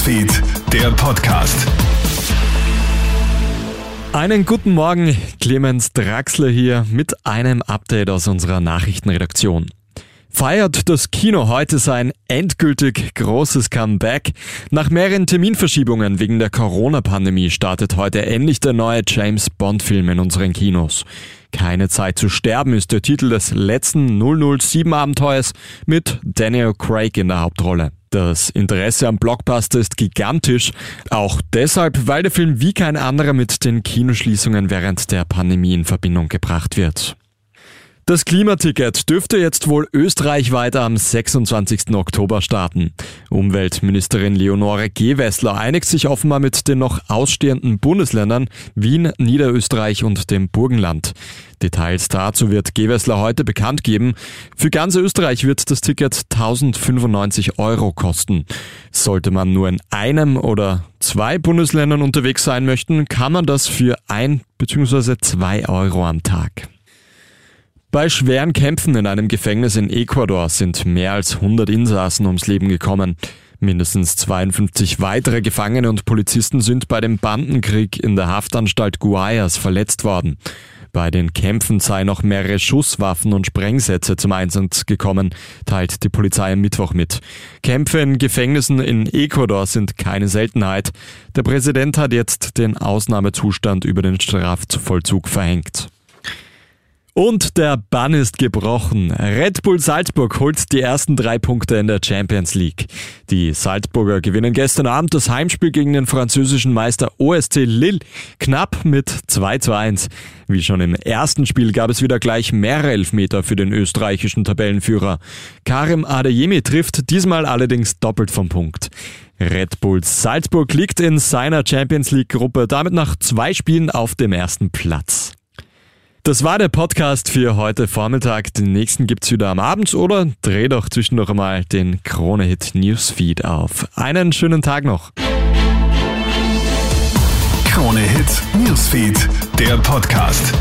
Newsfeed, der Podcast. Einen guten Morgen, Clemens Draxler hier mit einem Update aus unserer Nachrichtenredaktion. Feiert das Kino heute sein endgültig großes Comeback? Nach mehreren Terminverschiebungen wegen der Corona-Pandemie startet heute endlich der neue James Bond-Film in unseren Kinos. Keine Zeit zu sterben ist der Titel des letzten 007-Abenteuers mit Daniel Craig in der Hauptrolle. Das Interesse am Blockbuster ist gigantisch, auch deshalb, weil der Film wie kein anderer mit den Kinoschließungen während der Pandemie in Verbindung gebracht wird. Das Klimaticket dürfte jetzt wohl österreichweit am 26. Oktober starten. Umweltministerin Leonore Gewessler einigt sich offenbar mit den noch ausstehenden Bundesländern Wien, Niederösterreich und dem Burgenland. Details dazu wird Gewessler heute bekannt geben. Für ganz Österreich wird das Ticket 1095 Euro kosten. Sollte man nur in einem oder zwei Bundesländern unterwegs sein möchten, kann man das für ein bzw. zwei Euro am Tag. Bei schweren Kämpfen in einem Gefängnis in Ecuador sind mehr als 100 Insassen ums Leben gekommen. Mindestens 52 weitere Gefangene und Polizisten sind bei dem Bandenkrieg in der Haftanstalt Guayas verletzt worden. Bei den Kämpfen seien noch mehrere Schusswaffen und Sprengsätze zum Einsatz gekommen, teilt die Polizei am Mittwoch mit. Kämpfe in Gefängnissen in Ecuador sind keine Seltenheit. Der Präsident hat jetzt den Ausnahmezustand über den Strafvollzug verhängt. Und der Bann ist gebrochen. Red Bull Salzburg holt die ersten drei Punkte in der Champions League. Die Salzburger gewinnen gestern Abend das Heimspiel gegen den französischen Meister OSC Lille knapp mit 2 zu 1. Wie schon im ersten Spiel gab es wieder gleich mehrere Elfmeter für den österreichischen Tabellenführer. Karim Adeyemi trifft diesmal allerdings doppelt vom Punkt. Red Bull Salzburg liegt in seiner Champions League Gruppe damit nach zwei Spielen auf dem ersten Platz. Das war der Podcast für heute Vormittag. Den nächsten gibt's wieder am Abend oder dreh doch zwischendurch mal den Krone-Hit Newsfeed auf. Einen schönen Tag noch. Krone-Hit Newsfeed, der Podcast.